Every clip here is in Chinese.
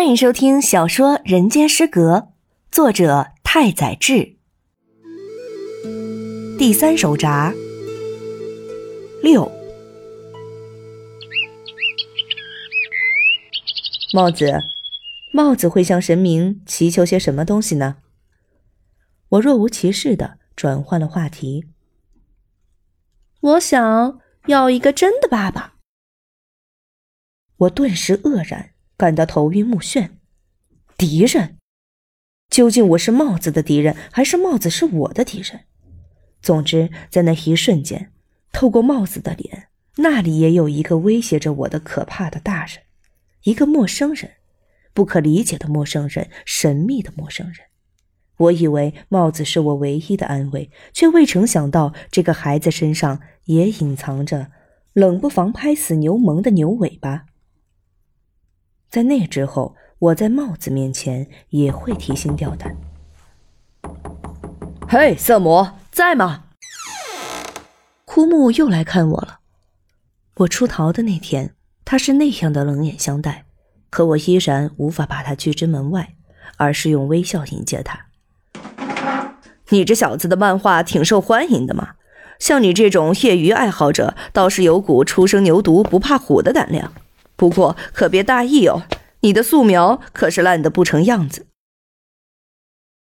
欢迎收听小说《人间失格》，作者太宰治。第三手札六。帽子，帽子会向神明祈求些什么东西呢？我若无其事的转换了话题。我想要一个真的爸爸。我顿时愕然。感到头晕目眩，敌人？究竟我是帽子的敌人，还是帽子是我的敌人？总之，在那一瞬间，透过帽子的脸，那里也有一个威胁着我的可怕的大人，一个陌生人，不可理解的陌生人，神秘的陌生人。我以为帽子是我唯一的安慰，却未曾想到这个孩子身上也隐藏着冷不防拍死牛虻的牛尾巴。在那之后，我在帽子面前也会提心吊胆。嘿，色魔在吗？枯木又来看我了。我出逃的那天，他是那样的冷眼相待，可我依然无法把他拒之门外，而是用微笑迎接他。你这小子的漫画挺受欢迎的嘛？像你这种业余爱好者，倒是有股初生牛犊不怕虎的胆量。不过可别大意哦，你的素描可是烂得不成样子。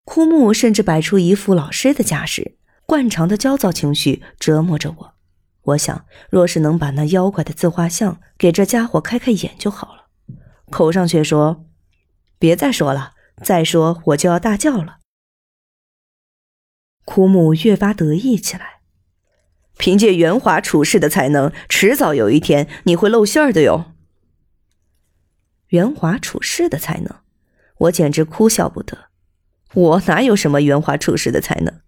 枯木甚至摆出一副老师的架势，惯常的焦躁情绪折磨着我。我想，若是能把那妖怪的自画像给这家伙开开眼就好了，口上却说：“别再说了，再说我就要大叫了。”枯木越发得意起来，凭借圆滑处事的才能，迟早有一天你会露馅儿的哟。圆滑处事的才能，我简直哭笑不得。我哪有什么圆滑处事的才能？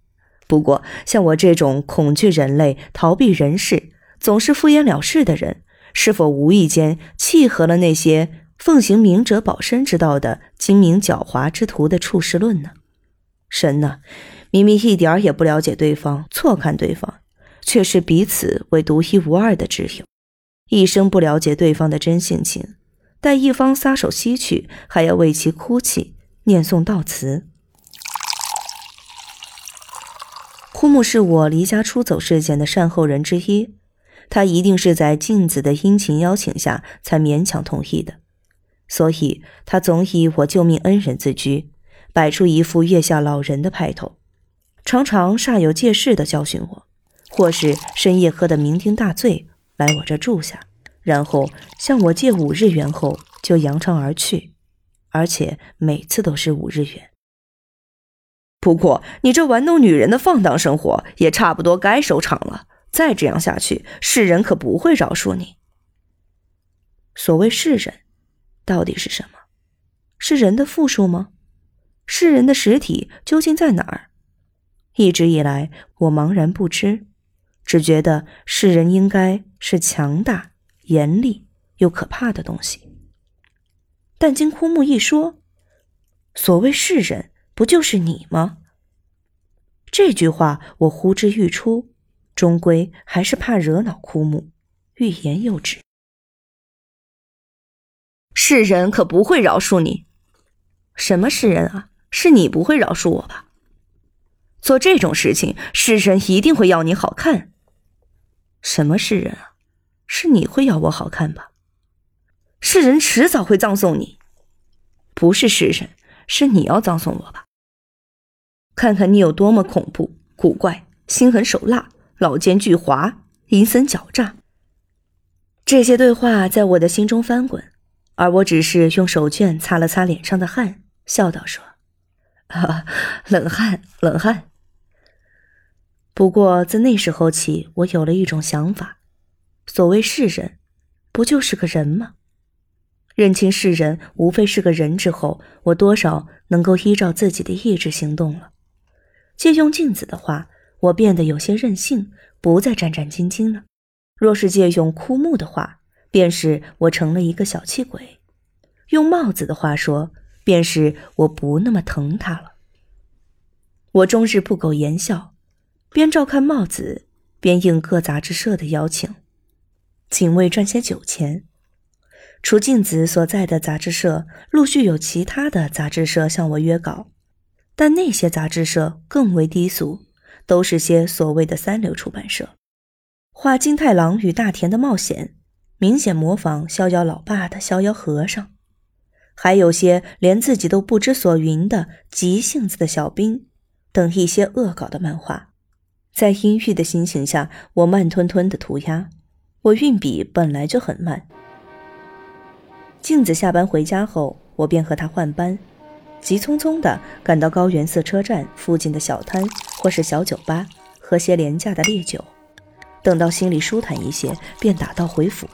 不过像我这种恐惧人类、逃避人世、总是敷衍了事的人，是否无意间契合了那些奉行明哲保身之道的精明狡猾之徒的处事论呢？神呐，明明一点也不了解对方，错看对方，却是彼此为独一无二的挚友，一生不了解对方的真性情。待一方撒手西去，还要为其哭泣、念诵悼词。枯木是我离家出走事件的善后人之一，他一定是在镜子的殷勤邀请下才勉强同意的，所以他总以我救命恩人自居，摆出一副月下老人的派头，常常煞有介事的教训我，或是深夜喝得酩酊大醉来我这住下。然后向我借五日元后，就扬长而去，而且每次都是五日元。不过你这玩弄女人的放荡生活也差不多该收场了。再这样下去，世人可不会饶恕你。所谓世人，到底是什么？是人的复数吗？世人的实体究竟在哪儿？一直以来，我茫然不知，只觉得世人应该是强大。严厉又可怕的东西，但经枯木一说，所谓世人，不就是你吗？这句话我呼之欲出，终归还是怕惹恼枯木，欲言又止。世人可不会饶恕你，什么世人啊？是你不会饶恕我吧？做这种事情，世人一定会要你好看。什么世人啊？是你会要我好看吧？世人迟早会葬送你，不是世人，是你要葬送我吧？看看你有多么恐怖、古怪、心狠手辣、老奸巨猾、阴森狡诈。这些对话在我的心中翻滚，而我只是用手绢擦了擦脸上的汗，笑道说：“啊，冷汗，冷汗。”不过自那时候起，我有了一种想法。所谓世人，不就是个人吗？认清世人无非是个人之后，我多少能够依照自己的意志行动了。借用镜子的话，我变得有些任性，不再战战兢兢了。若是借用枯木的话，便是我成了一个小气鬼。用帽子的话说，便是我不那么疼他了。我终日不苟言笑，边照看帽子，边应各杂志社的邀请。仅为赚些酒钱，除镜子所在的杂志社，陆续有其他的杂志社向我约稿，但那些杂志社更为低俗，都是些所谓的三流出版社，画金太郎与大田的冒险，明显模仿逍遥老爸的逍遥和尚，还有些连自己都不知所云的急性子的小兵，等一些恶搞的漫画。在阴郁的心情下，我慢吞吞的涂鸦。我运笔本来就很慢。镜子下班回家后，我便和他换班，急匆匆的赶到高原寺车站附近的小摊或是小酒吧，喝些廉价的烈酒。等到心里舒坦一些，便打道回府。